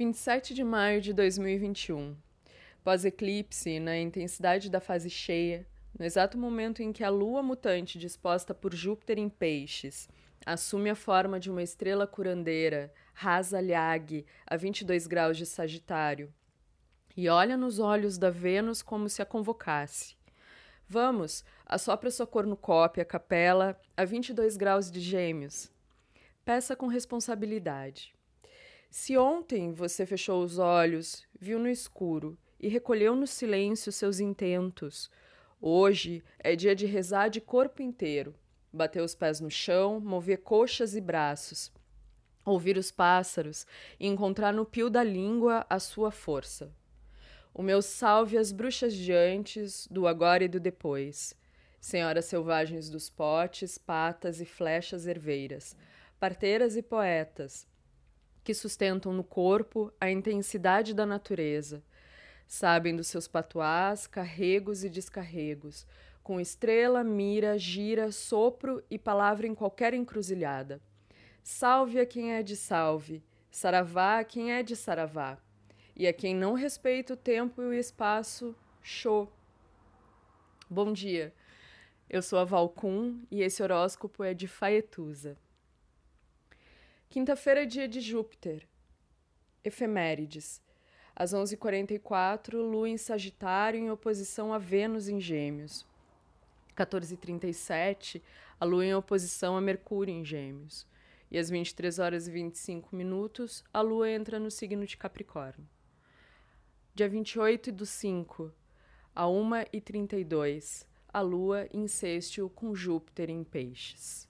27 de maio de 2021. Pós-eclipse, na intensidade da fase cheia, no exato momento em que a lua mutante disposta por Júpiter em Peixes assume a forma de uma estrela curandeira, rasa Liag, a 22 graus de Sagitário, e olha nos olhos da Vênus como se a convocasse. Vamos, assopra sua cornucópia, capela, a 22 graus de Gêmeos. Peça com responsabilidade. Se ontem você fechou os olhos, viu no escuro e recolheu no silêncio seus intentos, hoje é dia de rezar de corpo inteiro, bater os pés no chão, mover coxas e braços, ouvir os pássaros e encontrar no pio da língua a sua força. O meu salve às bruxas de antes, do agora e do depois, senhoras selvagens dos potes, patas e flechas herveiras, parteiras e poetas, que sustentam no corpo a intensidade da natureza, sabem dos seus patuás, carregos e descarregos, com estrela, mira, gira, sopro e palavra em qualquer encruzilhada. Salve a quem é de salve, saravá a quem é de saravá, e a quem não respeita o tempo e o espaço, show. Bom dia, eu sou a Valcum e esse horóscopo é de Faetusa. Quinta-feira é dia de Júpiter. Efemérides. Às 11h44, Lua em Sagitário em oposição a Vênus em Gêmeos. 14h37, a Lua em oposição a Mercúrio em Gêmeos. E às 23 horas e 25 minutos, a Lua entra no signo de Capricórnio. Dia 28 do 5, a 1h32, a Lua em sextil com Júpiter em Peixes.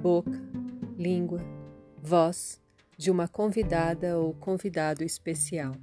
boca, língua, voz de uma convidada ou convidado especial.